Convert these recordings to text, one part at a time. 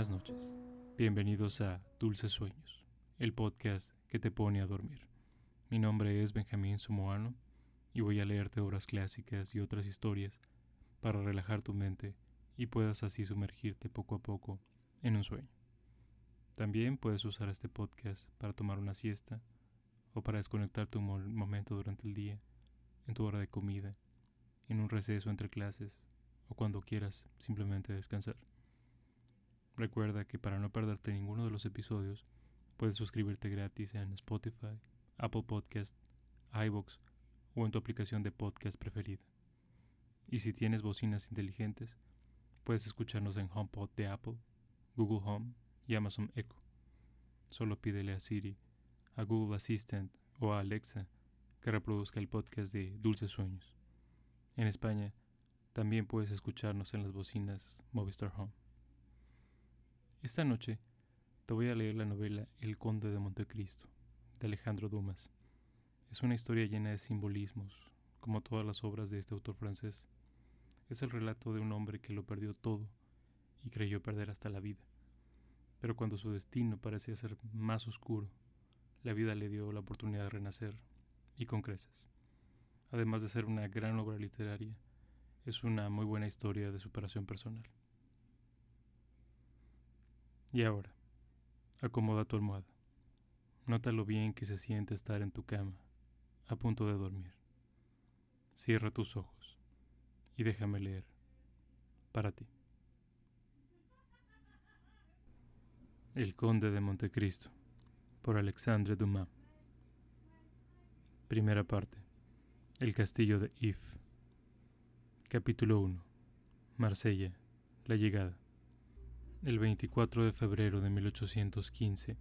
Buenas noches. Bienvenidos a Dulces Sueños, el podcast que te pone a dormir. Mi nombre es Benjamín Sumoano y voy a leerte obras clásicas y otras historias para relajar tu mente y puedas así sumergirte poco a poco en un sueño. También puedes usar este podcast para tomar una siesta o para desconectarte un momento durante el día, en tu hora de comida, en un receso entre clases o cuando quieras simplemente descansar. Recuerda que para no perderte ninguno de los episodios, puedes suscribirte gratis en Spotify, Apple Podcast, iBox o en tu aplicación de podcast preferida. Y si tienes bocinas inteligentes, puedes escucharnos en HomePod de Apple, Google Home y Amazon Echo. Solo pídele a Siri, a Google Assistant o a Alexa que reproduzca el podcast de Dulces Sueños. En España, también puedes escucharnos en las bocinas Movistar Home. Esta noche te voy a leer la novela El Conde de Montecristo, de Alejandro Dumas. Es una historia llena de simbolismos, como todas las obras de este autor francés. Es el relato de un hombre que lo perdió todo y creyó perder hasta la vida. Pero cuando su destino parecía ser más oscuro, la vida le dio la oportunidad de renacer y con creces. Además de ser una gran obra literaria, es una muy buena historia de superación personal. Y ahora, acomoda tu almohada. Nota lo bien que se siente estar en tu cama, a punto de dormir. Cierra tus ojos y déjame leer para ti. El Conde de Montecristo, por Alexandre Dumas. Primera parte. El Castillo de If. Capítulo 1. Marsella. La llegada. El 24 de febrero de 1815,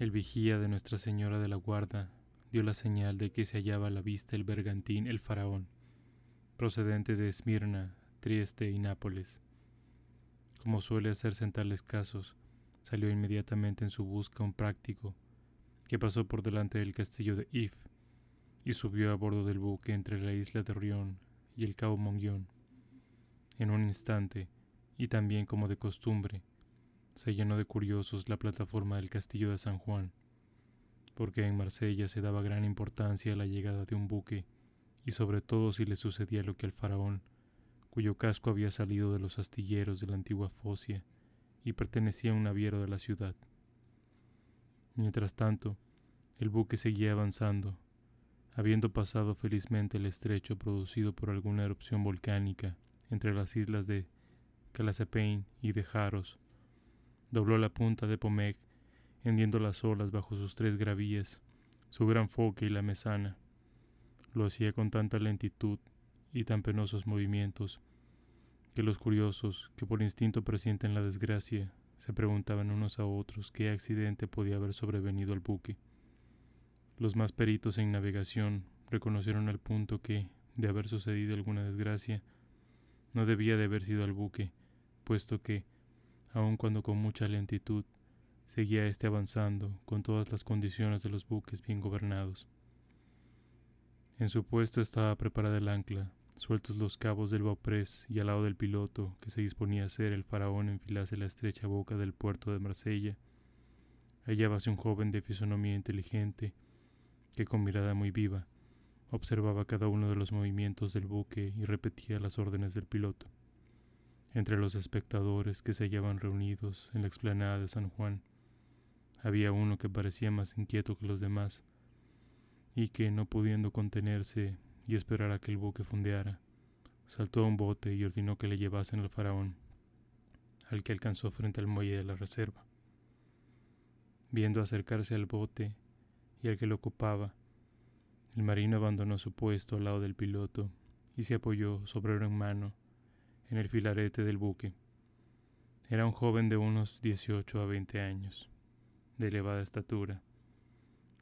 el vigía de Nuestra Señora de la Guarda dio la señal de que se hallaba a la vista el bergantín El Faraón, procedente de Esmirna, Trieste y Nápoles. Como suele hacerse en tales casos, salió inmediatamente en su busca un práctico, que pasó por delante del castillo de If y subió a bordo del buque entre la isla de Rion y el cabo Monguión. En un instante, y también como de costumbre, se llenó de curiosos la plataforma del castillo de San Juan, porque en Marsella se daba gran importancia a la llegada de un buque, y sobre todo si le sucedía lo que al faraón, cuyo casco había salido de los astilleros de la antigua Focia y pertenecía a un naviero de la ciudad. Mientras tanto, el buque seguía avanzando, habiendo pasado felizmente el estrecho producido por alguna erupción volcánica entre las islas de Calacepain y de Jaros. Dobló la punta de Pomec, hendiendo las olas bajo sus tres gravías, su gran foque y la mesana. Lo hacía con tanta lentitud y tan penosos movimientos que los curiosos, que por instinto presienten la desgracia, se preguntaban unos a otros qué accidente podía haber sobrevenido al buque. Los más peritos en navegación reconocieron al punto que, de haber sucedido alguna desgracia, no debía de haber sido al buque, puesto que, aun cuando con mucha lentitud, seguía éste avanzando con todas las condiciones de los buques bien gobernados. En su puesto estaba preparada el ancla, sueltos los cabos del bauprés y al lado del piloto, que se disponía a hacer el faraón enfilase la estrecha boca del puerto de Marsella, hallábase un joven de fisonomía inteligente, que con mirada muy viva observaba cada uno de los movimientos del buque y repetía las órdenes del piloto. Entre los espectadores que se hallaban reunidos en la explanada de San Juan, había uno que parecía más inquieto que los demás, y que, no pudiendo contenerse y esperar a que el buque fondeara, saltó a un bote y ordenó que le llevasen al faraón, al que alcanzó frente al muelle de la reserva. Viendo acercarse al bote y al que lo ocupaba, el marino abandonó su puesto al lado del piloto y se apoyó, sombrero en mano, en el filarete del buque. Era un joven de unos 18 a 20 años, de elevada estatura,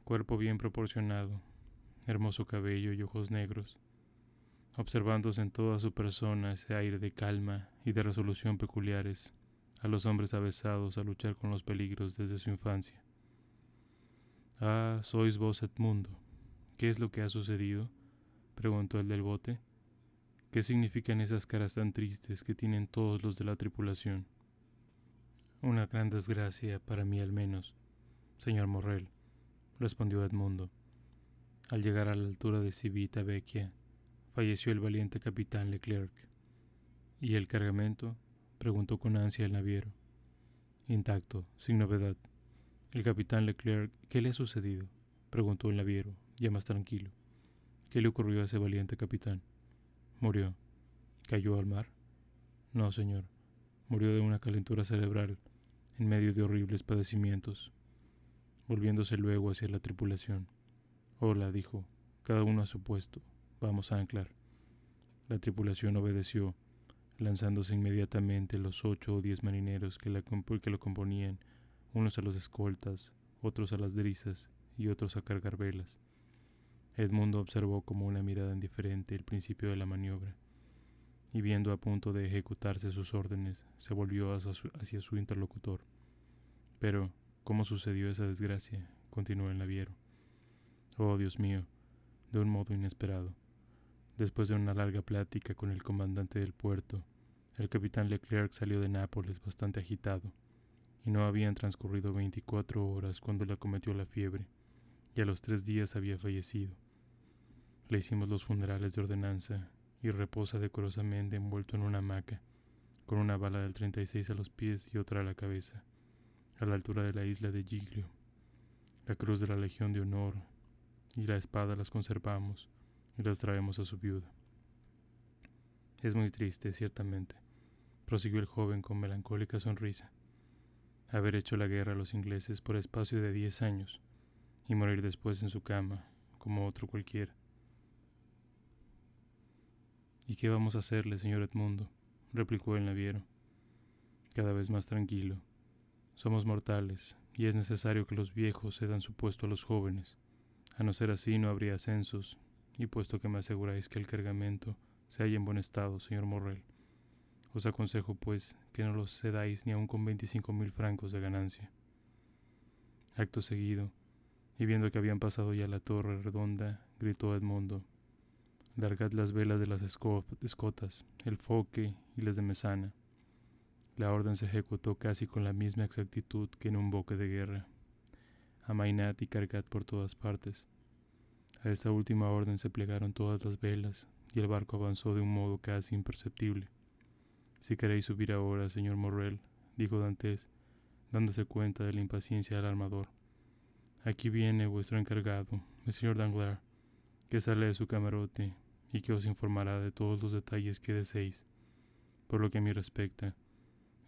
cuerpo bien proporcionado, hermoso cabello y ojos negros, observándose en toda su persona ese aire de calma y de resolución peculiares a los hombres avesados a luchar con los peligros desde su infancia. Ah, sois vos Edmundo. ¿Qué es lo que ha sucedido? preguntó el del bote. ¿Qué significan esas caras tan tristes que tienen todos los de la tripulación? Una gran desgracia, para mí al menos, señor Morrel, respondió Edmundo. Al llegar a la altura de Civita Vecchia, falleció el valiente capitán Leclerc. ¿Y el cargamento? preguntó con ansia el naviero. Intacto, sin novedad. El capitán Leclerc, ¿qué le ha sucedido? preguntó el naviero, ya más tranquilo. ¿Qué le ocurrió a ese valiente capitán? Murió. ¿Cayó al mar? No, señor. Murió de una calentura cerebral, en medio de horribles padecimientos. Volviéndose luego hacia la tripulación. Hola, dijo, cada uno a su puesto. Vamos a anclar. La tripulación obedeció, lanzándose inmediatamente los ocho o diez marineros que, que lo componían, unos a los escoltas, otros a las drisas y otros a cargar velas. Edmundo observó como una mirada indiferente el principio de la maniobra, y viendo a punto de ejecutarse sus órdenes, se volvió hacia su, interlocutor. Pero, ¿cómo sucedió esa desgracia? continuó el naviero. Oh, Dios mío, de un modo inesperado. Después de una larga plática con el comandante del puerto, el capitán Leclerc salió de Nápoles bastante agitado, y no habían transcurrido veinticuatro horas cuando le acometió la fiebre, y a los tres días había fallecido. Le hicimos los funerales de ordenanza y reposa decorosamente envuelto en una hamaca, con una bala del 36 a los pies y otra a la cabeza, a la altura de la isla de Giglio. La cruz de la Legión de Honor y la espada las conservamos y las traemos a su viuda. Es muy triste, ciertamente, prosiguió el joven con melancólica sonrisa, haber hecho la guerra a los ingleses por espacio de diez años y morir después en su cama, como otro cualquiera. ¿Y qué vamos a hacerle, señor Edmundo? replicó el naviero, cada vez más tranquilo. Somos mortales, y es necesario que los viejos cedan su puesto a los jóvenes. A no ser así no habría ascensos, y puesto que me aseguráis que el cargamento se halla en buen estado, señor Morrel, os aconsejo, pues, que no los cedáis ni aun con veinticinco mil francos de ganancia. Acto seguido, y viendo que habían pasado ya la torre redonda, gritó Edmundo, Largad las velas de las escotas, el foque y las de mesana. La orden se ejecutó casi con la misma exactitud que en un boque de guerra. Amainad y cargad por todas partes. A esta última orden se plegaron todas las velas y el barco avanzó de un modo casi imperceptible. Si queréis subir ahora, señor Morrel, dijo Dantes, dándose cuenta de la impaciencia del armador. Aquí viene vuestro encargado, el señor Danglars, que sale de su camarote y que os informará de todos los detalles que deseéis. Por lo que a mí respecta,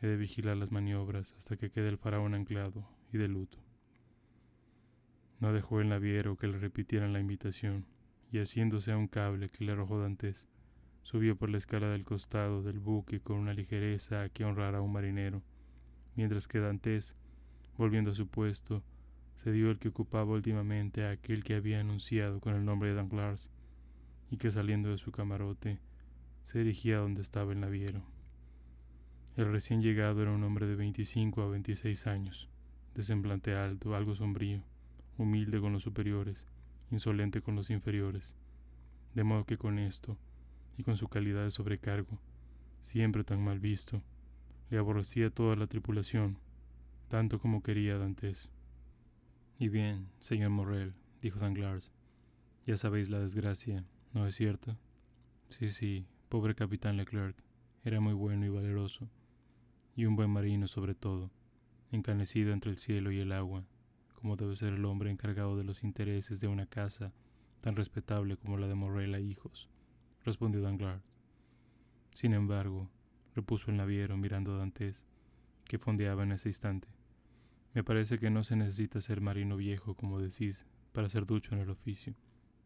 he de vigilar las maniobras hasta que quede el faraón anclado y de luto. No dejó el naviero que le repitieran la invitación, y haciéndose a un cable que le arrojó Dantes, subió por la escala del costado del buque con una ligereza que honrara a un marinero, mientras que Dantes, volviendo a su puesto, se dio el que ocupaba últimamente a aquel que había anunciado con el nombre de Danglars, y que saliendo de su camarote se dirigía a donde estaba el naviero. El recién llegado era un hombre de 25 a 26 años, de semblante alto, algo sombrío, humilde con los superiores, insolente con los inferiores, de modo que con esto, y con su calidad de sobrecargo, siempre tan mal visto, le aborrecía toda la tripulación, tanto como quería Dantes. Y bien, señor Morrel, dijo Danglars, ya sabéis la desgracia ¿No es cierto? Sí, sí, pobre capitán Leclerc. Era muy bueno y valeroso, y un buen marino sobre todo, encanecido entre el cielo y el agua, como debe ser el hombre encargado de los intereses de una casa tan respetable como la de Morrela hijos, respondió Danglars. Sin embargo, repuso el naviero mirando a Dantes, que fondeaba en ese instante. Me parece que no se necesita ser marino viejo, como decís, para ser ducho en el oficio,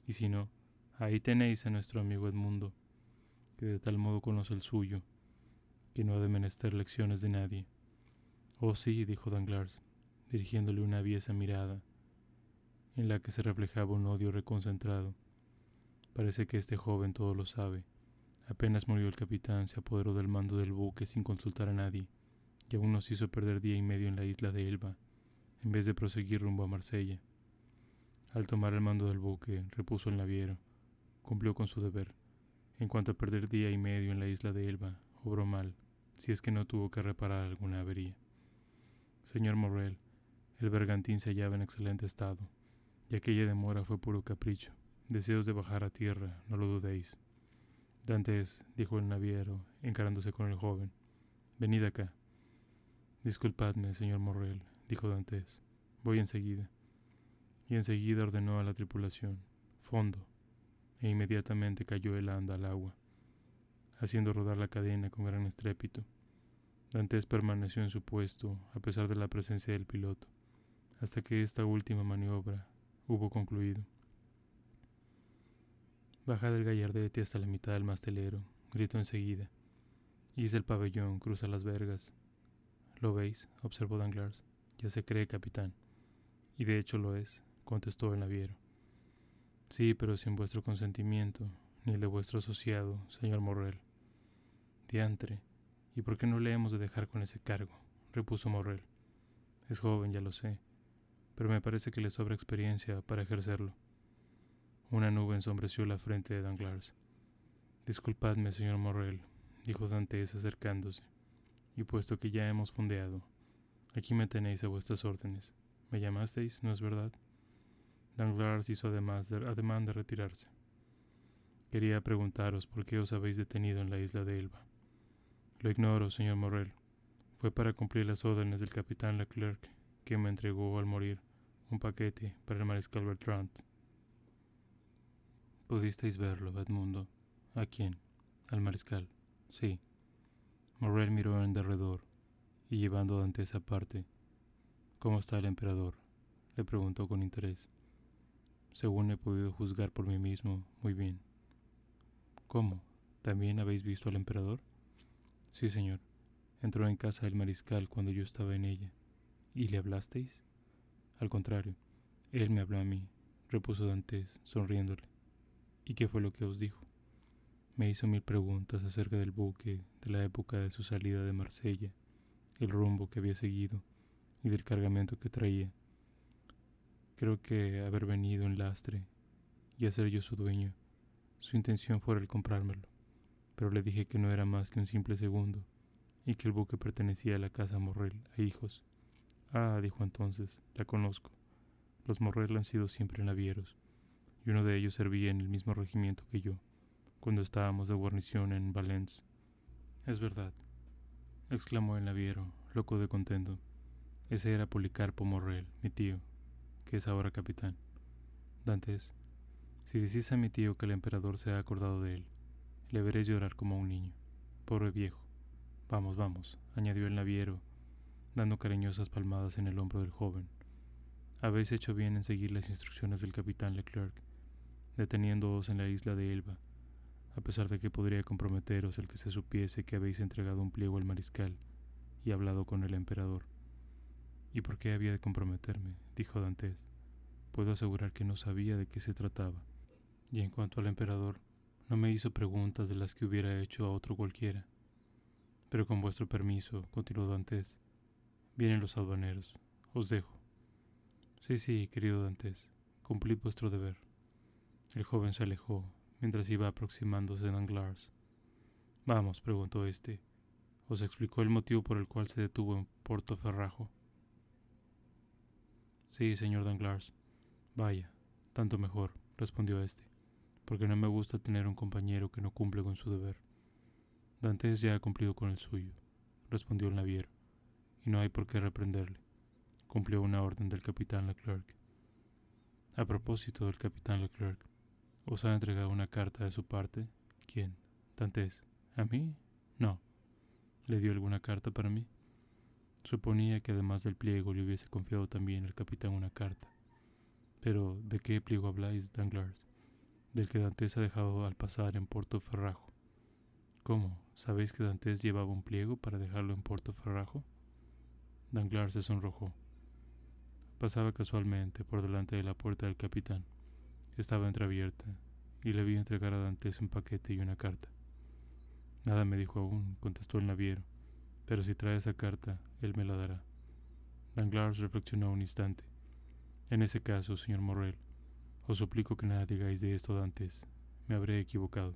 y si no, Ahí tenéis a nuestro amigo Edmundo, que de tal modo conoce el suyo, que no ha de menester lecciones de nadie. Oh sí, dijo Danglars, dirigiéndole una aviesa mirada, en la que se reflejaba un odio reconcentrado. Parece que este joven todo lo sabe. Apenas murió el capitán, se apoderó del mando del buque sin consultar a nadie, y aún nos hizo perder día y medio en la isla de Elba, en vez de proseguir rumbo a Marsella. Al tomar el mando del buque, repuso el naviero, cumplió con su deber. En cuanto a perder día y medio en la isla de Elba, obró mal, si es que no tuvo que reparar alguna avería. Señor Morrel, el bergantín se hallaba en excelente estado, y aquella demora fue puro capricho. Deseos de bajar a tierra, no lo dudéis. Dantes, dijo el naviero, encarándose con el joven, venid acá. Disculpadme, señor Morrel, dijo Dantes, voy enseguida. Y enseguida ordenó a la tripulación, fondo, e inmediatamente cayó el anda al agua, haciendo rodar la cadena con gran estrépito. Dantes permaneció en su puesto, a pesar de la presencia del piloto, hasta que esta última maniobra hubo concluido. Baja del gallardete hasta la mitad del mastelero, gritó enseguida. Hice el pabellón, cruza las vergas. ¿Lo veis? observó Danglars. Ya se cree capitán. Y de hecho lo es, contestó el naviero. Sí, pero sin vuestro consentimiento, ni el de vuestro asociado, señor Morrel. Diantre, ¿y por qué no le hemos de dejar con ese cargo? repuso Morrel. Es joven, ya lo sé, pero me parece que le sobra experiencia para ejercerlo. Una nube ensombreció la frente de Danglars. Disculpadme, señor Morrel, dijo Dantes acercándose, y puesto que ya hemos fondeado, aquí me tenéis a vuestras órdenes. ¿Me llamasteis, no es verdad? Danglars hizo además de, ademán de retirarse. Quería preguntaros por qué os habéis detenido en la isla de Elba. Lo ignoro, señor Morrel. Fue para cumplir las órdenes del capitán Leclerc, que me entregó al morir un paquete para el mariscal Bertrand. Pudisteis verlo, Edmundo. ¿A quién? Al mariscal. Sí. Morrel miró en derredor y llevando a Dantes aparte. ¿Cómo está el emperador? le preguntó con interés. Según he podido juzgar por mí mismo, muy bien. ¿Cómo? ¿También habéis visto al emperador? Sí, señor. Entró en casa del mariscal cuando yo estaba en ella. ¿Y le hablasteis? Al contrario, él me habló a mí, repuso Dantes, sonriéndole. ¿Y qué fue lo que os dijo? Me hizo mil preguntas acerca del buque, de la época de su salida de Marsella, el rumbo que había seguido y del cargamento que traía. Creo que haber venido en lastre y hacer yo su dueño, su intención fuera el comprármelo, pero le dije que no era más que un simple segundo y que el buque pertenecía a la casa Morrel, a hijos. Ah, dijo entonces, la conozco. Los Morrel han sido siempre navieros, y uno de ellos servía en el mismo regimiento que yo, cuando estábamos de guarnición en Valence. Es verdad, exclamó el naviero, loco de contento. Ese era Policarpo Morrel, mi tío que es ahora capitán. Dantes, si decís a mi tío que el emperador se ha acordado de él, le veréis llorar como un niño. Pobre viejo. Vamos, vamos, añadió el naviero, dando cariñosas palmadas en el hombro del joven. Habéis hecho bien en seguir las instrucciones del capitán Leclerc, deteniéndoos en la isla de Elba, a pesar de que podría comprometeros el que se supiese que habéis entregado un pliego al mariscal y hablado con el emperador. ¿Y por qué había de comprometerme? dijo Dantes. Puedo asegurar que no sabía de qué se trataba. Y en cuanto al emperador, no me hizo preguntas de las que hubiera hecho a otro cualquiera. Pero con vuestro permiso, continuó Dantes, vienen los aduaneros. Os dejo. Sí, sí, querido Dantes, cumplid vuestro deber. El joven se alejó mientras iba aproximándose a Danglars. Vamos, preguntó éste. ¿Os explicó el motivo por el cual se detuvo en Porto Ferrajo? Sí, señor Danglars. Vaya, tanto mejor, respondió éste, porque no me gusta tener un compañero que no cumple con su deber. Dantes ya ha cumplido con el suyo, respondió el naviero, y no hay por qué reprenderle. Cumplió una orden del capitán Leclerc. A propósito del capitán Leclerc, ¿os ha entregado una carta de su parte? ¿Quién? Dantes. ¿A mí? No. ¿Le dio alguna carta para mí? Suponía que además del pliego le hubiese confiado también el capitán una carta. Pero, ¿de qué pliego habláis, Danglars? Del que Dantes ha dejado al pasar en Puerto Ferrajo. ¿Cómo? ¿Sabéis que Dantes llevaba un pliego para dejarlo en Puerto Ferrajo? Danglars se sonrojó. Pasaba casualmente por delante de la puerta del capitán. Estaba entreabierta, y le vi entregar a Dantes un paquete y una carta. Nada me dijo aún, contestó el naviero pero si trae esa carta, él me la dará. Danglars reflexionó un instante. En ese caso, señor Morrel, os suplico que nada digáis de esto antes. Me habré equivocado.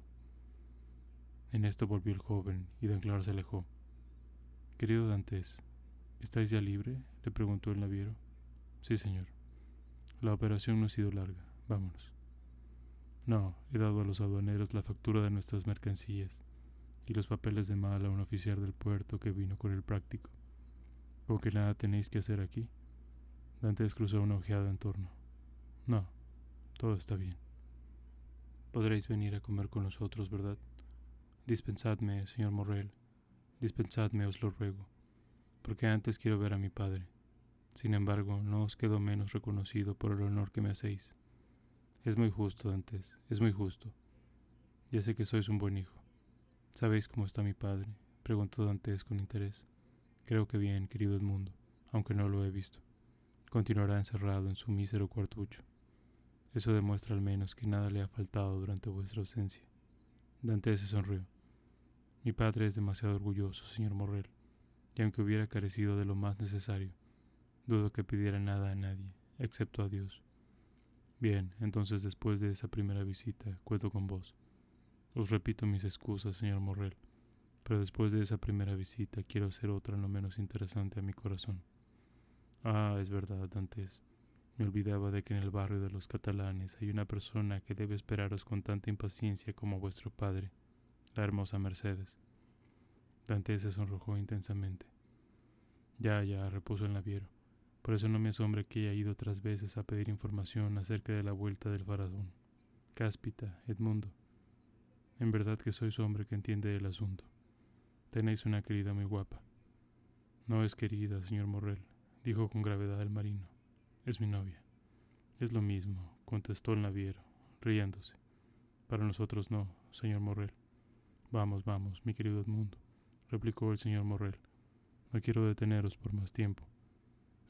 En esto volvió el joven y Danglars se alejó. Querido Dantes, ¿estáis ya libre? le preguntó el naviero. Sí, señor. La operación no ha sido larga. Vámonos. No, he dado a los aduaneros la factura de nuestras mercancías y los papeles de mal a un oficial del puerto que vino con el práctico. ¿Con que nada tenéis que hacer aquí? Dantes cruzó una ojeada en torno. No, todo está bien. Podréis venir a comer con nosotros, ¿verdad? Dispensadme, señor Morrel, dispensadme, os lo ruego, porque antes quiero ver a mi padre. Sin embargo, no os quedo menos reconocido por el honor que me hacéis. Es muy justo, Dantes, es muy justo. Ya sé que sois un buen hijo. ¿Sabéis cómo está mi padre? preguntó Dantes con interés. Creo que bien, querido Edmundo, aunque no lo he visto. Continuará encerrado en su mísero cuartucho. Eso demuestra al menos que nada le ha faltado durante vuestra ausencia. Dantes se sonrió. Mi padre es demasiado orgulloso, señor Morrel, y aunque hubiera carecido de lo más necesario, dudo que pidiera nada a nadie, excepto a Dios. Bien, entonces después de esa primera visita, cuento con vos. Os repito mis excusas, señor Morrel, pero después de esa primera visita quiero hacer otra no menos interesante a mi corazón. Ah, es verdad, Dantes. Me olvidaba de que en el barrio de los catalanes hay una persona que debe esperaros con tanta impaciencia como vuestro padre la hermosa Mercedes. Dante se sonrojó intensamente. Ya, ya, repuso el naviero. Por eso no me asombra que haya ido otras veces a pedir información acerca de la vuelta del faraón. Cáspita, Edmundo. En verdad que sois hombre que entiende el asunto. Tenéis una querida muy guapa. No es querida, señor Morrel, dijo con gravedad el marino. Es mi novia. Es lo mismo, contestó el naviero, riéndose. Para nosotros no, señor Morrel. Vamos, vamos, mi querido Edmundo, replicó el señor Morrel. No quiero deteneros por más tiempo.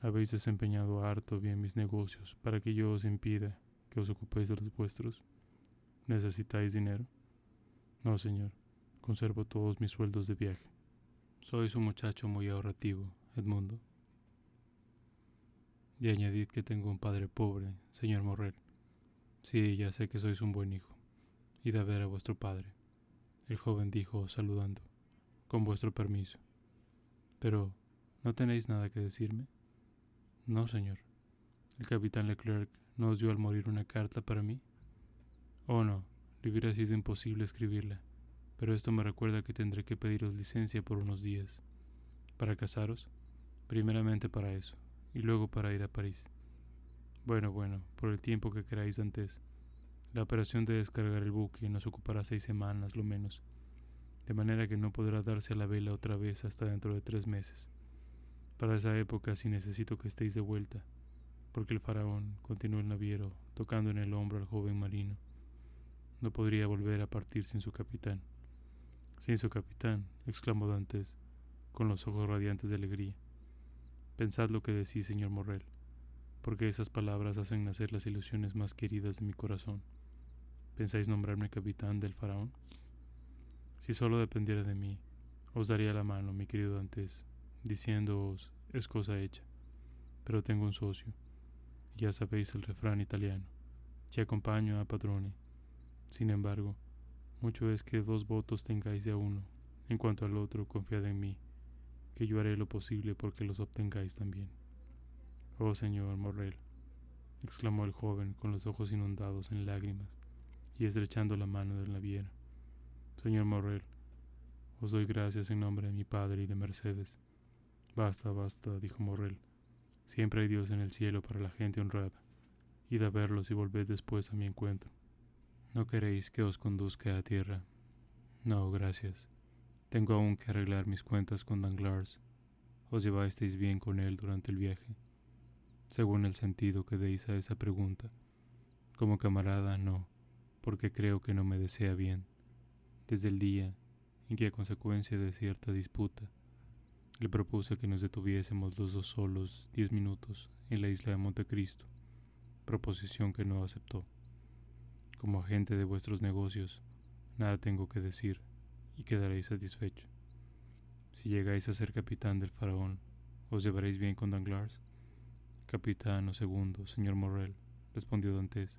Habéis desempeñado harto bien mis negocios para que yo os impida que os ocupéis de los vuestros. ¿Necesitáis dinero? No, señor. Conservo todos mis sueldos de viaje. Sois un muchacho muy ahorrativo, Edmundo. Y añadid que tengo un padre pobre, señor Morrel. Sí, ya sé que sois un buen hijo. Id a ver a vuestro padre. El joven dijo, saludando, con vuestro permiso. Pero, ¿no tenéis nada que decirme? No, señor. ¿El capitán Leclerc no os dio al morir una carta para mí? Oh, no, le hubiera sido imposible escribirla, pero esto me recuerda que tendré que pediros licencia por unos días. ¿Para casaros? Primeramente para eso, y luego para ir a París. Bueno, bueno, por el tiempo que queráis antes. La operación de descargar el buque nos ocupará seis semanas, lo menos, de manera que no podrá darse a la vela otra vez hasta dentro de tres meses. Para esa época sí necesito que estéis de vuelta, porque el faraón, continuó el naviero, tocando en el hombro al joven marino, no podría volver a partir sin su capitán. Sin su capitán, exclamó Dantes, con los ojos radiantes de alegría. Pensad lo que decís, señor Morrel, porque esas palabras hacen nacer las ilusiones más queridas de mi corazón. ¿Pensáis nombrarme capitán del faraón? Si solo dependiera de mí, os daría la mano, mi querido Dantes, diciéndoos es cosa hecha. Pero tengo un socio, ya sabéis el refrán italiano, ci acompaño a padrone. Sin embargo, mucho es que dos votos tengáis de uno. En cuanto al otro, confiad en mí, que yo haré lo posible porque los obtengáis también. Oh señor Morrel, exclamó el joven con los ojos inundados en lágrimas y estrechando la mano del naviero. Señor Morrel, os doy gracias en nombre de mi padre y de Mercedes. Basta, basta, dijo Morrel. Siempre hay Dios en el cielo para la gente honrada. Id a verlos y volved después a mi encuentro. ¿No queréis que os conduzca a tierra? No, gracias. Tengo aún que arreglar mis cuentas con Danglars. ¿Os llevasteis bien con él durante el viaje? Según el sentido que deis a esa pregunta. Como camarada, no porque creo que no me desea bien, desde el día en que a consecuencia de cierta disputa le propuse que nos detuviésemos los dos solos diez minutos en la isla de Montecristo, proposición que no aceptó. Como agente de vuestros negocios, nada tengo que decir y quedaréis satisfecho. Si llegáis a ser capitán del faraón, ¿os llevaréis bien con Danglars? Capitán o segundo, señor Morrel, respondió Dantes.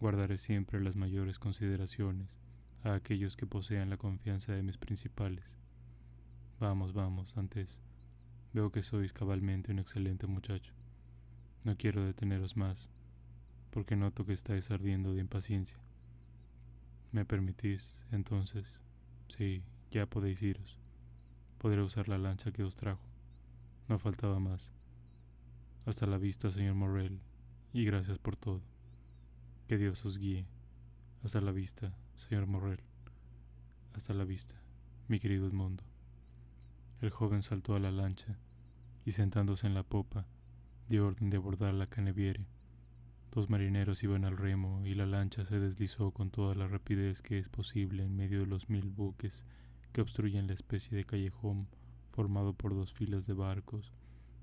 Guardaré siempre las mayores consideraciones a aquellos que posean la confianza de mis principales. Vamos, vamos, antes. Veo que sois cabalmente un excelente muchacho. No quiero deteneros más, porque noto que estáis ardiendo de impaciencia. ¿Me permitís, entonces? Sí, ya podéis iros. Podré usar la lancha que os trajo. No faltaba más. Hasta la vista, señor Morrel, y gracias por todo. Que Dios os guíe. Hasta la vista, señor Morrel. Hasta la vista, mi querido Edmundo. El joven saltó a la lancha y sentándose en la popa, dio orden de abordar la caneviere. Dos marineros iban al remo y la lancha se deslizó con toda la rapidez que es posible en medio de los mil buques que obstruyen la especie de callejón formado por dos filas de barcos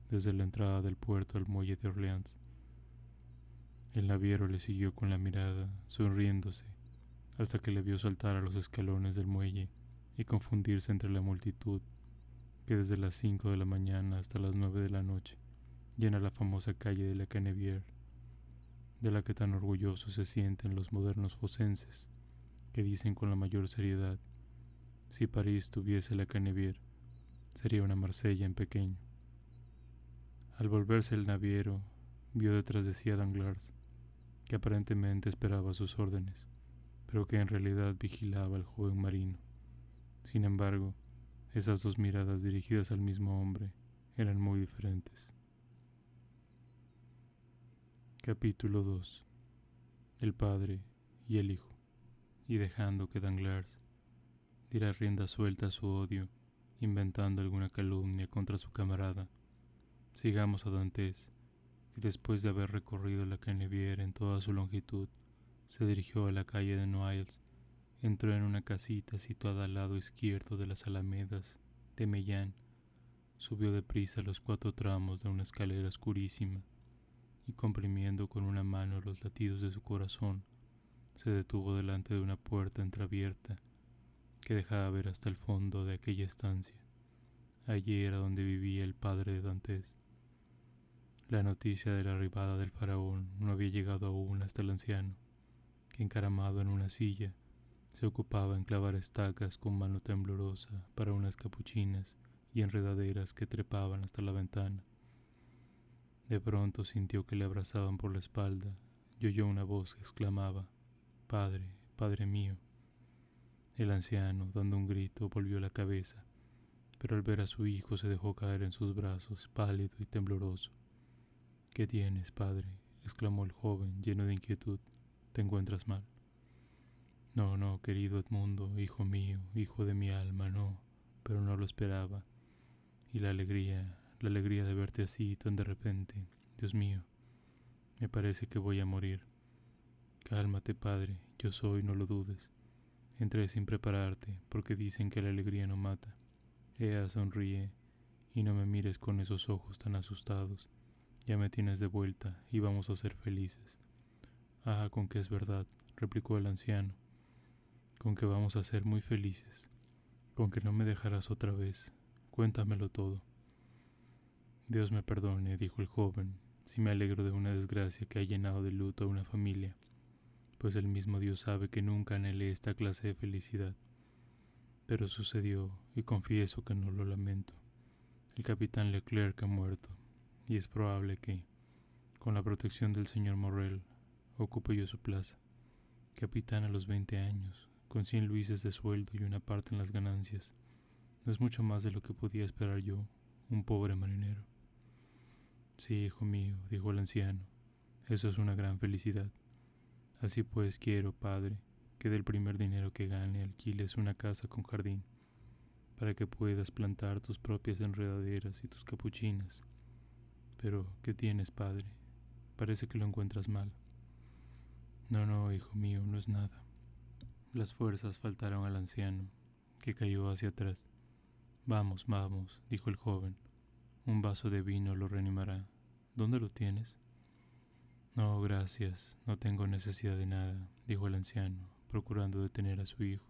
desde la entrada del puerto al muelle de Orleans. El naviero le siguió con la mirada, sonriéndose, hasta que le vio saltar a los escalones del muelle y confundirse entre la multitud que desde las cinco de la mañana hasta las nueve de la noche llena la famosa calle de la Canevière, de la que tan orgullosos se sienten los modernos fosenses, que dicen con la mayor seriedad, si París tuviese la Canevière, sería una Marsella en pequeño. Al volverse el naviero, vio detrás de sí a Danglars, que aparentemente esperaba sus órdenes, pero que en realidad vigilaba al joven marino. Sin embargo, esas dos miradas dirigidas al mismo hombre eran muy diferentes. Capítulo 2 El padre y el hijo. Y dejando que Danglars diera rienda suelta a su odio, inventando alguna calumnia contra su camarada, sigamos a Dantes, que después de haber recorrido la Canevière en toda su longitud, se dirigió a la calle de Noailles Entró en una casita situada al lado izquierdo de las alamedas de Mellán. Subió deprisa los cuatro tramos de una escalera oscurísima y comprimiendo con una mano los latidos de su corazón, se detuvo delante de una puerta entreabierta que dejaba ver hasta el fondo de aquella estancia. Allí era donde vivía el padre de Dantes. La noticia de la arribada del faraón no había llegado aún hasta el anciano, que encaramado en una silla, se ocupaba en clavar estacas con mano temblorosa para unas capuchinas y enredaderas que trepaban hasta la ventana. De pronto sintió que le abrazaban por la espalda y oyó una voz que exclamaba, Padre, Padre mío. El anciano, dando un grito, volvió la cabeza, pero al ver a su hijo se dejó caer en sus brazos, pálido y tembloroso. ¿Qué tienes, padre? exclamó el joven, lleno de inquietud. ¿Te encuentras mal? No, no, querido Edmundo, hijo mío, hijo de mi alma, no, pero no lo esperaba. Y la alegría, la alegría de verte así tan de repente, Dios mío, me parece que voy a morir. Cálmate, padre, yo soy, no lo dudes. Entré sin prepararte, porque dicen que la alegría no mata. Ea, sonríe, y no me mires con esos ojos tan asustados. Ya me tienes de vuelta, y vamos a ser felices. Ah, con que es verdad, replicó el anciano con que vamos a ser muy felices, con que no me dejarás otra vez. Cuéntamelo todo. Dios me perdone, dijo el joven, si me alegro de una desgracia que ha llenado de luto a una familia, pues el mismo Dios sabe que nunca anhelé esta clase de felicidad. Pero sucedió, y confieso que no lo lamento. El capitán Leclerc ha muerto, y es probable que, con la protección del señor Morrel, ocupe yo su plaza. Capitán a los veinte años, con cien luises de sueldo y una parte en las ganancias. No es mucho más de lo que podía esperar yo, un pobre marinero. Sí, hijo mío, dijo el anciano, eso es una gran felicidad. Así pues quiero, padre, que del primer dinero que gane alquiles una casa con jardín, para que puedas plantar tus propias enredaderas y tus capuchinas. Pero, ¿qué tienes, padre? Parece que lo encuentras mal. No, no, hijo mío, no es nada. Las fuerzas faltaron al anciano, que cayó hacia atrás. Vamos, vamos, dijo el joven. Un vaso de vino lo reanimará. ¿Dónde lo tienes? No, gracias, no tengo necesidad de nada, dijo el anciano, procurando detener a su hijo.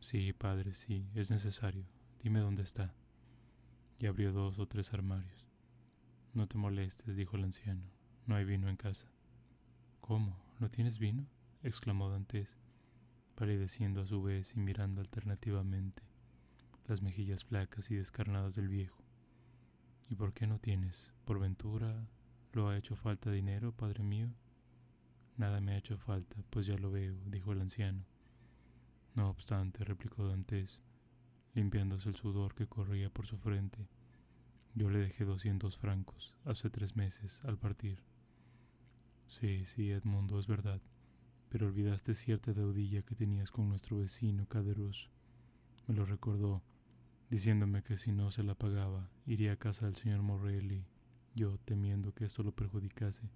Sí, padre, sí, es necesario. Dime dónde está. Y abrió dos o tres armarios. No te molestes, dijo el anciano. No hay vino en casa. ¿Cómo? ¿No tienes vino? exclamó Dantes palideciendo a su vez y mirando alternativamente las mejillas flacas y descarnadas del viejo. ¿Y por qué no tienes? ¿Por ventura lo ha hecho falta dinero, padre mío? Nada me ha hecho falta, pues ya lo veo, dijo el anciano. No obstante, replicó Dantes, limpiándose el sudor que corría por su frente, yo le dejé doscientos francos hace tres meses al partir. Sí, sí, Edmundo, es verdad, pero olvidaste cierta deudilla que tenías con nuestro vecino Caderus. Me lo recordó, diciéndome que si no se la pagaba, iría a casa del señor Morelli. Yo, temiendo que esto lo perjudicase,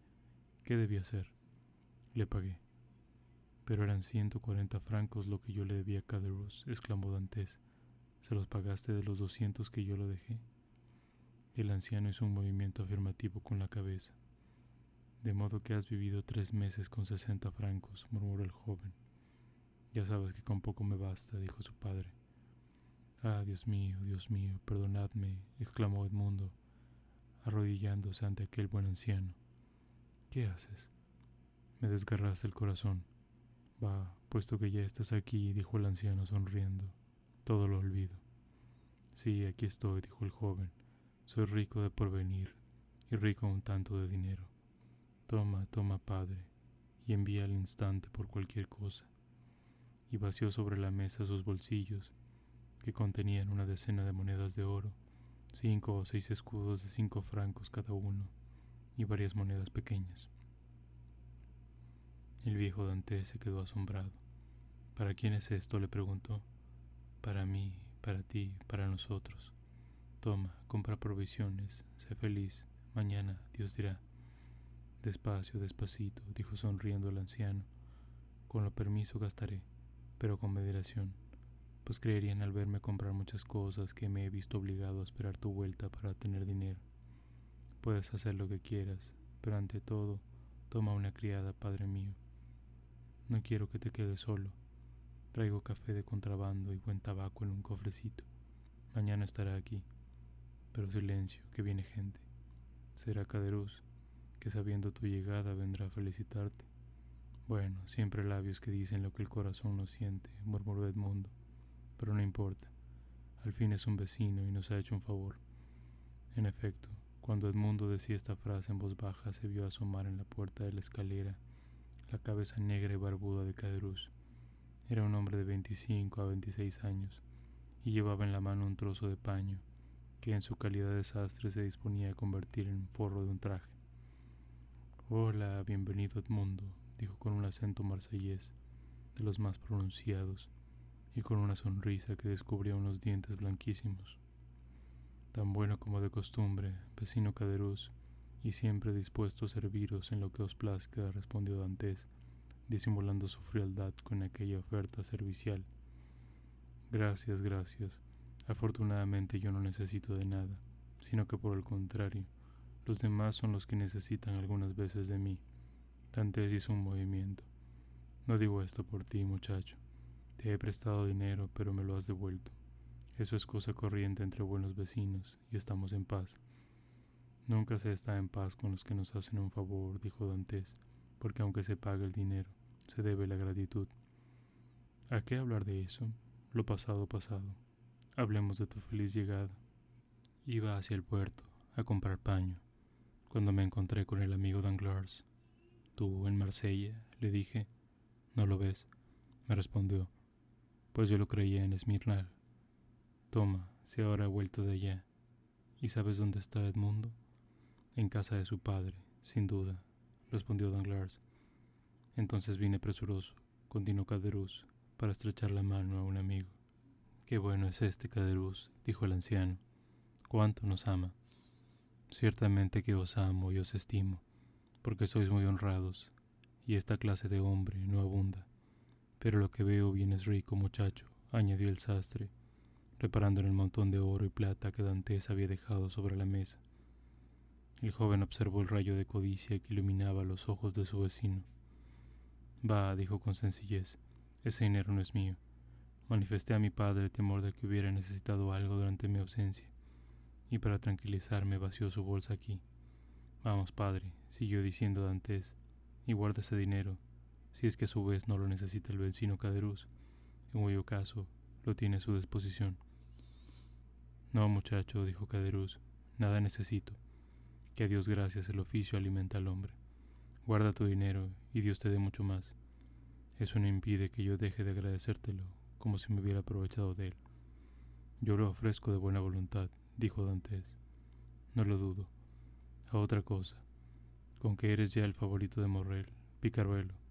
¿qué debía hacer? Le pagué. Pero eran ciento cuarenta francos lo que yo le debía a Caderousse, exclamó Dantes. ¿Se los pagaste de los doscientos que yo lo dejé? El anciano hizo un movimiento afirmativo con la cabeza. De modo que has vivido tres meses con sesenta francos, murmuró el joven. Ya sabes que con poco me basta, dijo su padre. Ah, Dios mío, Dios mío, perdonadme, exclamó Edmundo, arrodillándose ante aquel buen anciano. ¿Qué haces? Me desgarraste el corazón. Va, puesto que ya estás aquí, dijo el anciano sonriendo, todo lo olvido. Sí, aquí estoy, dijo el joven. Soy rico de porvenir y rico un tanto de dinero. Toma, toma, padre, y envía al instante por cualquier cosa. Y vació sobre la mesa sus bolsillos, que contenían una decena de monedas de oro, cinco o seis escudos de cinco francos cada uno, y varias monedas pequeñas. El viejo Dante se quedó asombrado. ¿Para quién es esto? le preguntó. Para mí, para ti, para nosotros. Toma, compra provisiones, sé feliz, mañana Dios dirá. Despacio, despacito, dijo sonriendo el anciano. Con lo permiso gastaré, pero con moderación, pues creerían al verme comprar muchas cosas que me he visto obligado a esperar tu vuelta para tener dinero. Puedes hacer lo que quieras, pero ante todo, toma una criada, padre mío. No quiero que te quedes solo. Traigo café de contrabando y buen tabaco en un cofrecito. Mañana estará aquí. Pero silencio, que viene gente. Será Caderuz, que sabiendo tu llegada vendrá a felicitarte. Bueno, siempre labios que dicen lo que el corazón no siente, murmuró Edmundo. Pero no importa. Al fin es un vecino y nos ha hecho un favor. En efecto, cuando Edmundo decía esta frase en voz baja, se vio asomar en la puerta de la escalera la cabeza negra y barbuda de Caderuz. Era un hombre de 25 a 26 años y llevaba en la mano un trozo de paño que en su calidad de sastre se disponía a convertir en forro de un traje. Hola, bienvenido Edmundo, dijo con un acento marsellés, de los más pronunciados, y con una sonrisa que descubría unos dientes blanquísimos. Tan bueno como de costumbre, vecino Caderuz, y siempre dispuesto a serviros en lo que os plazca, respondió Dantes, disimulando su frialdad con aquella oferta servicial. Gracias, gracias. Afortunadamente yo no necesito de nada, sino que por el contrario, los demás son los que necesitan algunas veces de mí. Dantes hizo un movimiento. No digo esto por ti, muchacho. Te he prestado dinero, pero me lo has devuelto. Eso es cosa corriente entre buenos vecinos, y estamos en paz. Nunca se está en paz con los que nos hacen un favor, dijo Dantes, porque aunque se pague el dinero, se debe la gratitud. ¿A qué hablar de eso? Lo pasado pasado. Hablemos de tu feliz llegada. Iba hacia el puerto a comprar paño cuando me encontré con el amigo Danglars. ¿Tú en Marsella? le dije. ¿No lo ves? me respondió. Pues yo lo creía en Esmirnal. Toma, si ahora ha vuelto de allá. ¿Y sabes dónde está Edmundo? En casa de su padre, sin duda, respondió Danglars. Entonces vine presuroso, continuó Caderuz, para estrechar la mano a un amigo. Qué bueno es este Caderuz, dijo el anciano. Cuánto nos ama. Ciertamente que os amo y os estimo, porque sois muy honrados, y esta clase de hombre no abunda. Pero lo que veo bien es rico, muchacho, añadió el sastre, reparando en el montón de oro y plata que Dantes había dejado sobre la mesa. El joven observó el rayo de codicia que iluminaba los ojos de su vecino. Va, dijo con sencillez, ese dinero no es mío. Manifesté a mi padre el temor de que hubiera necesitado algo durante mi ausencia, y para tranquilizarme vació su bolsa aquí. Vamos, padre, siguió diciendo Dantes, y guarda ese dinero, si es que a su vez no lo necesita el vecino Caderuz, en cuyo caso lo tiene a su disposición. No, muchacho, dijo Caderuz, nada necesito. Que a Dios gracias el oficio alimenta al hombre. Guarda tu dinero y Dios te dé mucho más. Eso no impide que yo deje de agradecértelo, como si me hubiera aprovechado de él. Yo lo ofrezco de buena voluntad, dijo Dantes. No lo dudo. A otra cosa, con que eres ya el favorito de Morrel, Picaruelo.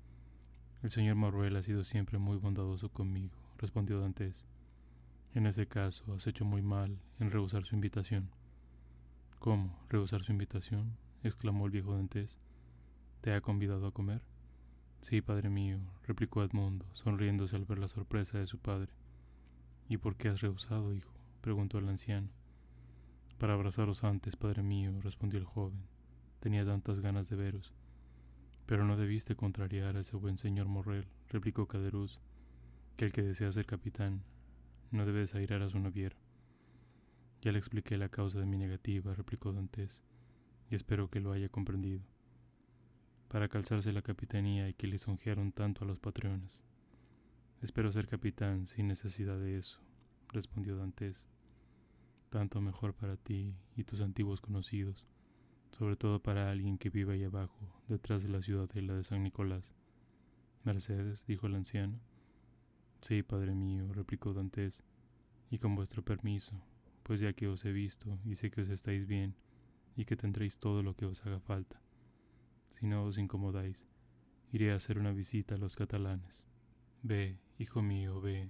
El señor Morrel ha sido siempre muy bondadoso conmigo, respondió Dantes. En ese caso, has hecho muy mal en rehusar su invitación. ¿Cómo? ¿Rehusar su invitación? exclamó el viejo Dantes. ¿Te ha convidado a comer? Sí, padre mío, replicó Edmundo, sonriéndose al ver la sorpresa de su padre. ¿Y por qué has rehusado, hijo? preguntó el anciano. Para abrazaros antes, padre mío, respondió el joven. Tenía tantas ganas de veros. Pero no debiste contrariar a ese buen señor Morrel, replicó Caderuz, que el que desea ser capitán no debe desairar a su noviero. Ya le expliqué la causa de mi negativa, replicó Dantes, y espero que lo haya comprendido para calzarse la capitanía y que lisonjearon tanto a los patrones. Espero ser capitán sin necesidad de eso, respondió Dantes. Tanto mejor para ti y tus antiguos conocidos, sobre todo para alguien que vive ahí abajo, detrás de la ciudadela de San Nicolás. Mercedes, dijo el anciano. Sí, padre mío, replicó Dantes, y con vuestro permiso, pues ya que os he visto y sé que os estáis bien y que tendréis todo lo que os haga falta si no os incomodáis, iré a hacer una visita a los catalanes. Ve, hijo mío, ve,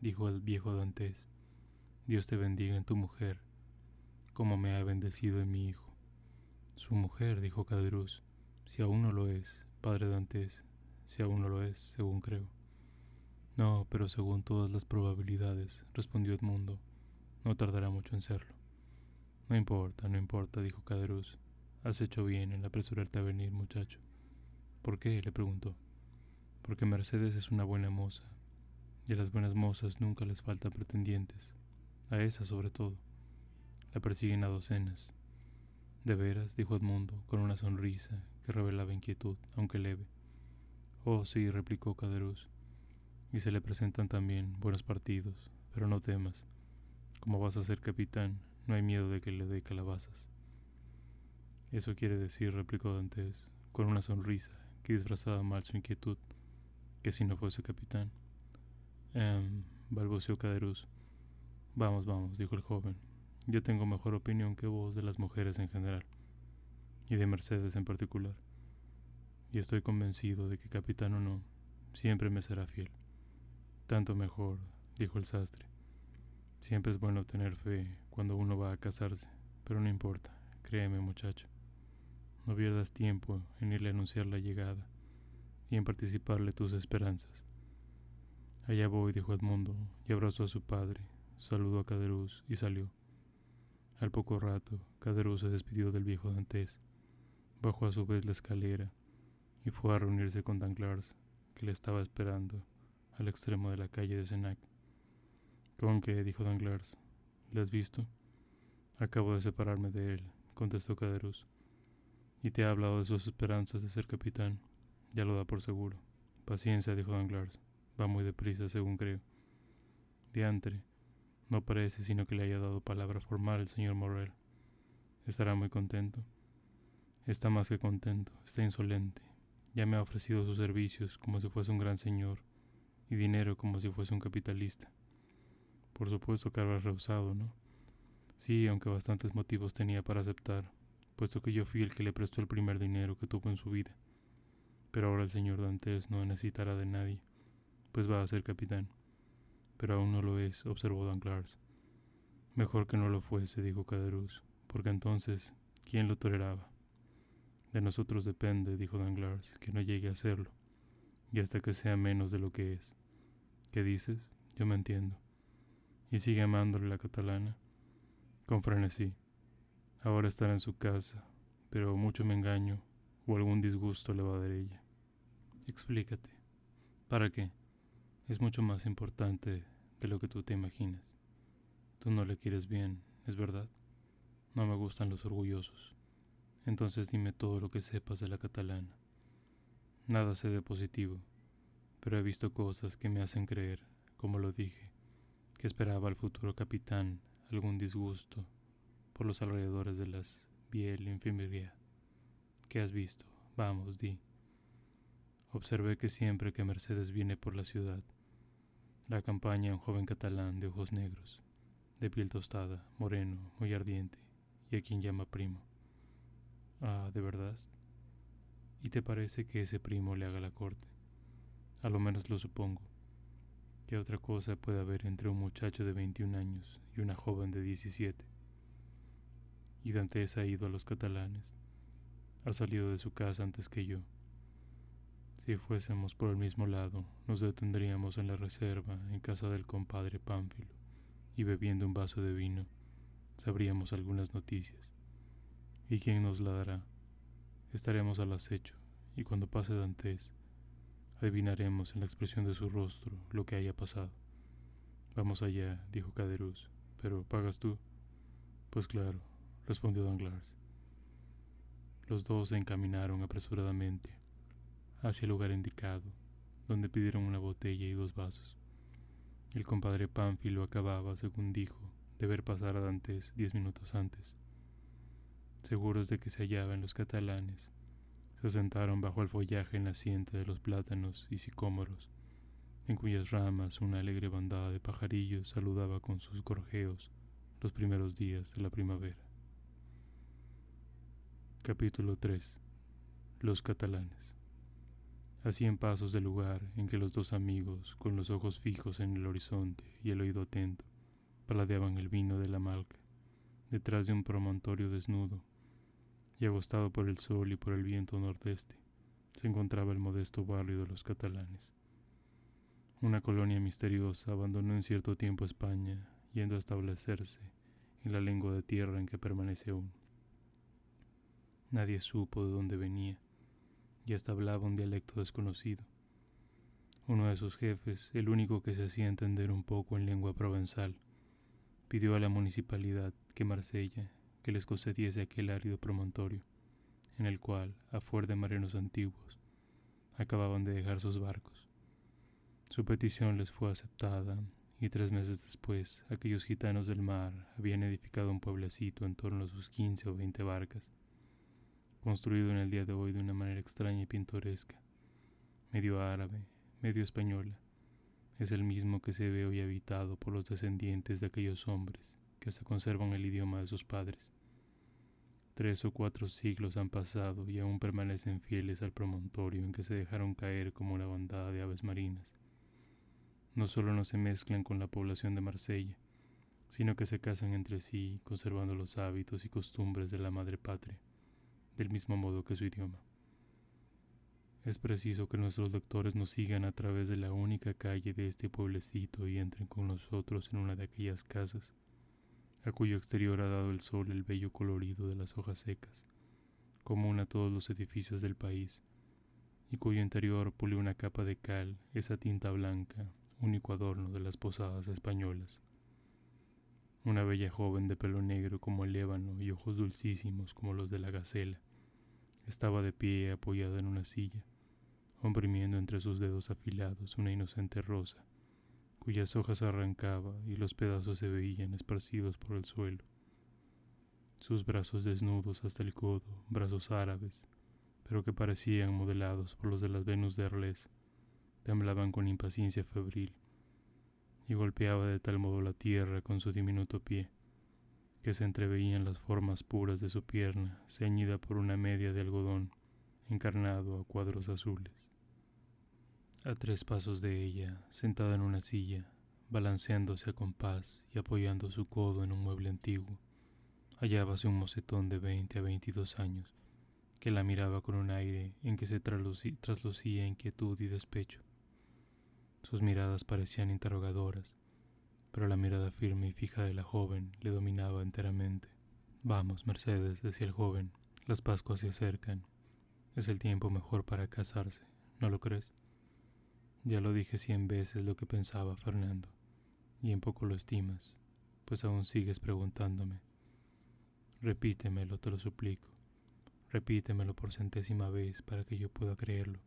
dijo el viejo Dantes. Dios te bendiga en tu mujer, como me ha bendecido en mi hijo. Su mujer, dijo Caderuz, si aún no lo es, padre Dantes, si aún no lo es, según creo. No, pero según todas las probabilidades, respondió Edmundo, no tardará mucho en serlo. No importa, no importa, dijo Caderuz. Has hecho bien en apresurarte a venir, muchacho. ¿Por qué? le preguntó. Porque Mercedes es una buena moza, y a las buenas mozas nunca les faltan pretendientes, a esa sobre todo. La persiguen a docenas. De veras, dijo Edmundo, con una sonrisa que revelaba inquietud, aunque leve. Oh, sí, replicó Caderuz, y se le presentan también buenos partidos, pero no temas. Como vas a ser capitán, no hay miedo de que le dé calabazas. Eso quiere decir, replicó Dantes, con una sonrisa que disfrazaba mal su inquietud, que si no fuese capitán. Em, balbuceó Caderuz. Vamos, vamos, dijo el joven. Yo tengo mejor opinión que vos de las mujeres en general, y de Mercedes en particular. Y estoy convencido de que capitán o no, siempre me será fiel. Tanto mejor, dijo el sastre. Siempre es bueno tener fe cuando uno va a casarse, pero no importa, créeme muchacho. No pierdas tiempo en irle a anunciar la llegada y en participarle tus esperanzas. Allá voy, dijo Edmundo, y abrazó a su padre, saludó a Caderuz y salió. Al poco rato, Caderuz se despidió del viejo Dantes, bajó a su vez la escalera y fue a reunirse con Danglars, que le estaba esperando al extremo de la calle de Senac. ¿Con qué? dijo Danglars. ¿Le has visto? Acabo de separarme de él, contestó Caderuz y te ha hablado de sus esperanzas de ser capitán. Ya lo da por seguro. Paciencia, dijo Danglars. Va muy deprisa, según creo. Diantre. No parece sino que le haya dado palabra formal el señor Morrel. Estará muy contento. Está más que contento, está insolente. Ya me ha ofrecido sus servicios como si fuese un gran señor y dinero como si fuese un capitalista. Por supuesto que habrá rehusado, ¿no? Sí, aunque bastantes motivos tenía para aceptar puesto que yo fui el que le prestó el primer dinero que tuvo en su vida. Pero ahora el señor Dantes no necesitará de nadie, pues va a ser capitán. Pero aún no lo es, observó Danglars. Mejor que no lo fuese, dijo Caderuz, porque entonces, ¿quién lo toleraba? De nosotros depende, dijo Danglars, que no llegue a serlo, y hasta que sea menos de lo que es. ¿Qué dices? Yo me entiendo. ¿Y sigue amándole la catalana? Con frenesí. Ahora estará en su casa, pero mucho me engaño o algún disgusto le va a dar ella. Explícate. ¿Para qué? Es mucho más importante lo que tú te imaginas. Tú no le quieres bien, ¿es verdad? No me gustan los orgullosos. Entonces dime todo lo que sepas de la catalana. Nada sé de positivo, pero he visto cosas que me hacen creer, como lo dije, que esperaba al futuro capitán algún disgusto por los alrededores de las Biel Infirmería. ¿Qué has visto? Vamos, di. Observé que siempre que Mercedes viene por la ciudad, la acompaña un joven catalán de ojos negros, de piel tostada, moreno, muy ardiente, y a quien llama primo. Ah, ¿de verdad? ¿Y te parece que ese primo le haga la corte? A lo menos lo supongo. ¿Qué otra cosa puede haber entre un muchacho de 21 años y una joven de 17? Y Dantes ha ido a los catalanes. Ha salido de su casa antes que yo. Si fuésemos por el mismo lado, nos detendríamos en la reserva en casa del compadre Pánfilo y bebiendo un vaso de vino, sabríamos algunas noticias. ¿Y quién nos la dará? Estaremos al acecho, y cuando pase Dantes, adivinaremos en la expresión de su rostro lo que haya pasado. Vamos allá, dijo Caderuz, pero ¿pagas tú? Pues claro, respondió Danglars. Los dos se encaminaron apresuradamente hacia el lugar indicado, donde pidieron una botella y dos vasos. El compadre Pánfilo acababa, según dijo, de ver pasar a Dantes diez minutos antes. Seguros de que se hallaban los catalanes, se sentaron bajo el follaje en la siente de los plátanos y sicómoros, en cuyas ramas una alegre bandada de pajarillos saludaba con sus gorjeos los primeros días de la primavera. Capítulo 3 Los catalanes a cien pasos del lugar en que los dos amigos, con los ojos fijos en el horizonte y el oído atento, paladeaban el vino de la malca, detrás de un promontorio desnudo, y agostado por el sol y por el viento nordeste, se encontraba el modesto barrio de los catalanes. Una colonia misteriosa abandonó en cierto tiempo España, yendo a establecerse en la lengua de tierra en que permanece aún. Nadie supo de dónde venía, y hasta hablaba un dialecto desconocido. Uno de sus jefes, el único que se hacía entender un poco en lengua provenzal, pidió a la municipalidad que Marsella que les concediese aquel árido promontorio, en el cual, a fuer de marinos antiguos, acababan de dejar sus barcos. Su petición les fue aceptada y tres meses después aquellos gitanos del mar habían edificado un pueblecito en torno a sus quince o veinte barcas construido en el día de hoy de una manera extraña y pintoresca, medio árabe, medio española, es el mismo que se ve hoy habitado por los descendientes de aquellos hombres que hasta conservan el idioma de sus padres. Tres o cuatro siglos han pasado y aún permanecen fieles al promontorio en que se dejaron caer como una bandada de aves marinas. No solo no se mezclan con la población de Marsella, sino que se casan entre sí, conservando los hábitos y costumbres de la madre patria del mismo modo que su idioma. Es preciso que nuestros lectores nos sigan a través de la única calle de este pueblecito y entren con nosotros en una de aquellas casas, a cuyo exterior ha dado el sol el bello colorido de las hojas secas, común a todos los edificios del país, y cuyo interior pule una capa de cal, esa tinta blanca, único adorno de las posadas españolas. Una bella joven de pelo negro como el ébano y ojos dulcísimos como los de la gacela. Estaba de pie apoyada en una silla, comprimiendo entre sus dedos afilados una inocente rosa, cuyas hojas arrancaba y los pedazos se veían esparcidos por el suelo. Sus brazos desnudos hasta el codo, brazos árabes, pero que parecían modelados por los de las Venus de Arles, temblaban con impaciencia febril y golpeaba de tal modo la tierra con su diminuto pie, que se entreveían las formas puras de su pierna, ceñida por una media de algodón, encarnado a cuadros azules. A tres pasos de ella, sentada en una silla, balanceándose a compás y apoyando su codo en un mueble antiguo, hallábase un mocetón de veinte a veintidós años, que la miraba con un aire en que se traslucía inquietud y despecho. Sus miradas parecían interrogadoras, pero la mirada firme y fija de la joven le dominaba enteramente. Vamos, Mercedes, decía el joven, las Pascuas se acercan. Es el tiempo mejor para casarse, ¿no lo crees? Ya lo dije cien veces lo que pensaba Fernando, y en poco lo estimas, pues aún sigues preguntándome. Repítemelo, te lo suplico. Repítemelo por centésima vez para que yo pueda creerlo.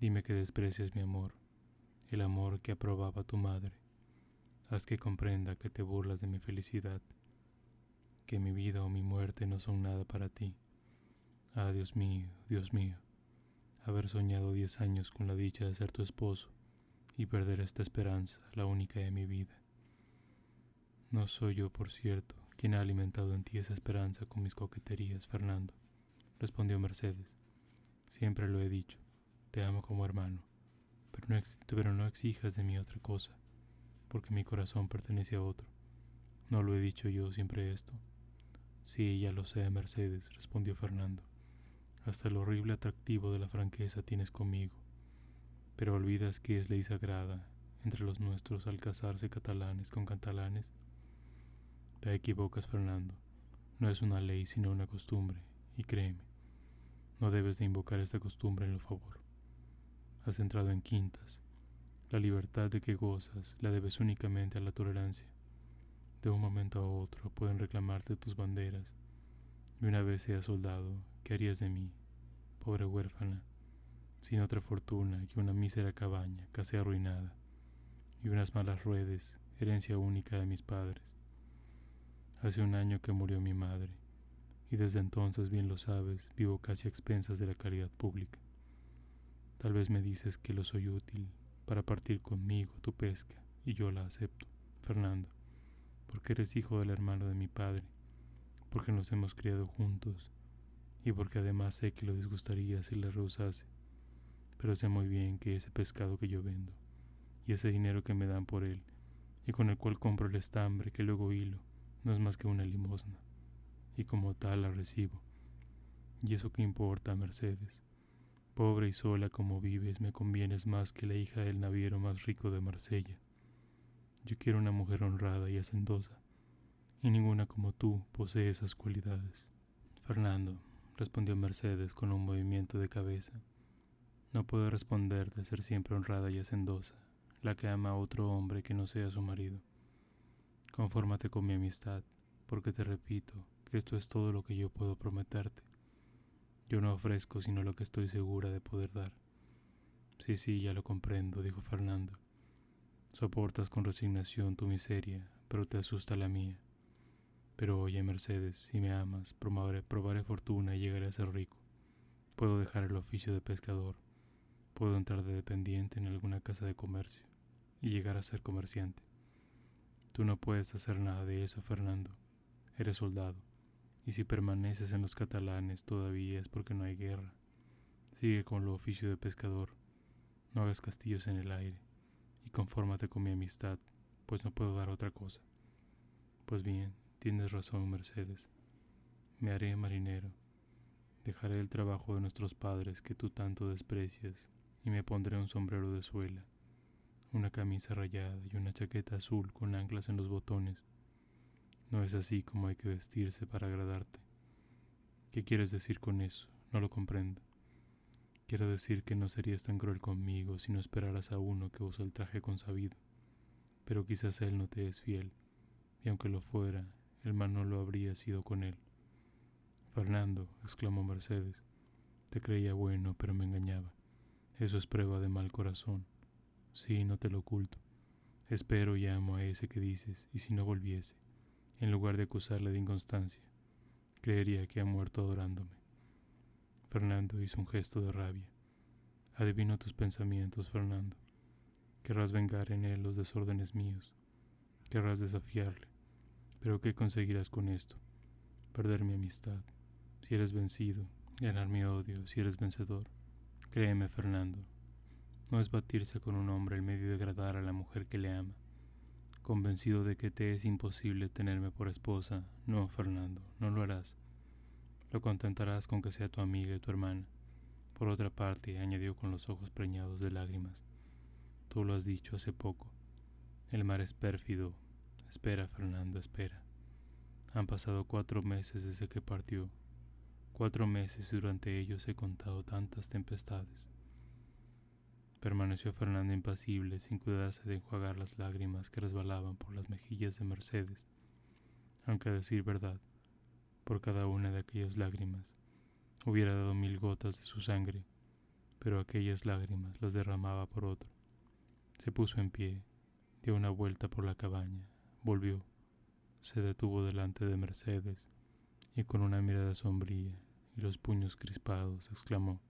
Dime que desprecias mi amor, el amor que aprobaba tu madre. Haz que comprenda que te burlas de mi felicidad. que mi vida o mi muerte no son nada para ti. Ah, Dios mío, Dios mío, haber soñado diez años con la dicha de ser tu esposo y perder esta esperanza, la única de mi vida. No soy yo, por cierto, quien ha alimentado en ti esa esperanza con mis coqueterías, Fernando, respondió Mercedes. Siempre lo he dicho, te amo como hermano, pero no, pero no exijas de mí otra cosa, porque mi corazón pertenece a otro. ¿No lo he dicho yo siempre esto? Sí, ya lo sé, Mercedes, respondió Fernando. Hasta el horrible atractivo de la franqueza tienes conmigo. Pero olvidas que es ley sagrada entre los nuestros al casarse catalanes con catalanes. Te equivocas, Fernando. No es una ley, sino una costumbre, y créeme, no debes de invocar esta costumbre en lo favor has entrado en quintas. La libertad de que gozas la debes únicamente a la tolerancia. De un momento a otro pueden reclamarte tus banderas, y una vez seas soldado, ¿qué harías de mí, pobre huérfana, sin otra fortuna que una mísera cabaña casi arruinada, y unas malas ruedas, herencia única de mis padres? Hace un año que murió mi madre, y desde entonces, bien lo sabes, vivo casi a expensas de la caridad pública. Tal vez me dices que lo soy útil para partir conmigo tu pesca, y yo la acepto, Fernando, porque eres hijo del hermano de mi padre, porque nos hemos criado juntos, y porque además sé que lo disgustaría si le rehusase. Pero sé muy bien que ese pescado que yo vendo, y ese dinero que me dan por él, y con el cual compro el estambre que luego hilo, no es más que una limosna, y como tal la recibo. ¿Y eso qué importa, Mercedes? Pobre y sola como vives, me convienes más que la hija del naviero más rico de Marsella. Yo quiero una mujer honrada y hacendosa, y ninguna como tú posee esas cualidades. Fernando, respondió Mercedes con un movimiento de cabeza, no puedo responder de ser siempre honrada y hacendosa, la que ama a otro hombre que no sea su marido. Confórmate con mi amistad, porque te repito que esto es todo lo que yo puedo prometerte. Yo no ofrezco sino lo que estoy segura de poder dar. Sí, sí, ya lo comprendo, dijo Fernando. Soportas con resignación tu miseria, pero te asusta la mía. Pero oye, Mercedes, si me amas, probaré, probaré fortuna y llegaré a ser rico. Puedo dejar el oficio de pescador, puedo entrar de dependiente en alguna casa de comercio y llegar a ser comerciante. Tú no puedes hacer nada de eso, Fernando. Eres soldado y si permaneces en los catalanes todavía es porque no hay guerra. Sigue con lo oficio de pescador, no hagas castillos en el aire, y confórmate con mi amistad, pues no puedo dar otra cosa. Pues bien, tienes razón, Mercedes. Me haré marinero. Dejaré el trabajo de nuestros padres que tú tanto desprecias, y me pondré un sombrero de suela, una camisa rayada y una chaqueta azul con anclas en los botones no es así como hay que vestirse para agradarte. ¿Qué quieres decir con eso? No lo comprendo. Quiero decir que no serías tan cruel conmigo si no esperaras a uno que usa el traje consabido. Pero quizás él no te es fiel, y aunque lo fuera, el mal no lo habría sido con él. Fernando, exclamó Mercedes, te creía bueno, pero me engañaba. Eso es prueba de mal corazón. Sí, no te lo oculto. Espero y amo a ese que dices, y si no volviese, en lugar de acusarle de inconstancia. Creería que ha muerto adorándome. Fernando hizo un gesto de rabia. Adivino tus pensamientos, Fernando. Querrás vengar en él los desórdenes míos. Querrás desafiarle. Pero ¿qué conseguirás con esto? Perder mi amistad. Si eres vencido, ganar mi odio si eres vencedor. Créeme, Fernando, no es batirse con un hombre el medio de agradar a la mujer que le ama convencido de que te es imposible tenerme por esposa. No, Fernando, no lo harás. Lo contentarás con que sea tu amiga y tu hermana. Por otra parte, añadió con los ojos preñados de lágrimas, tú lo has dicho hace poco. El mar es pérfido. Espera, Fernando, espera. Han pasado cuatro meses desde que partió. Cuatro meses y durante ellos he contado tantas tempestades. Permaneció Fernando impasible, sin cuidarse de enjuagar las lágrimas que resbalaban por las mejillas de Mercedes, aunque a decir verdad, por cada una de aquellas lágrimas hubiera dado mil gotas de su sangre, pero aquellas lágrimas las derramaba por otro. Se puso en pie, dio una vuelta por la cabaña, volvió, se detuvo delante de Mercedes y con una mirada sombría y los puños crispados exclamó,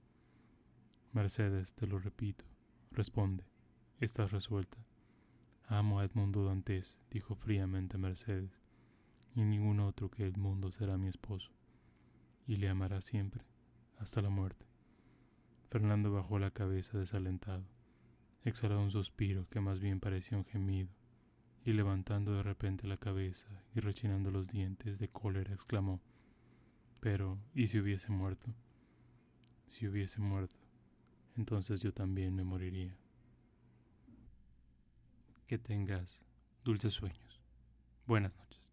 Mercedes, te lo repito, responde, estás resuelta. Amo a Edmundo Dantes, dijo fríamente Mercedes, y ningún otro que Edmundo será mi esposo, y le amará siempre, hasta la muerte. Fernando bajó la cabeza desalentado, exhaló un suspiro que más bien parecía un gemido, y levantando de repente la cabeza y rechinando los dientes de cólera, exclamó, Pero, ¿y si hubiese muerto? Si hubiese muerto, entonces yo también me moriría. Que tengas dulces sueños. Buenas noches.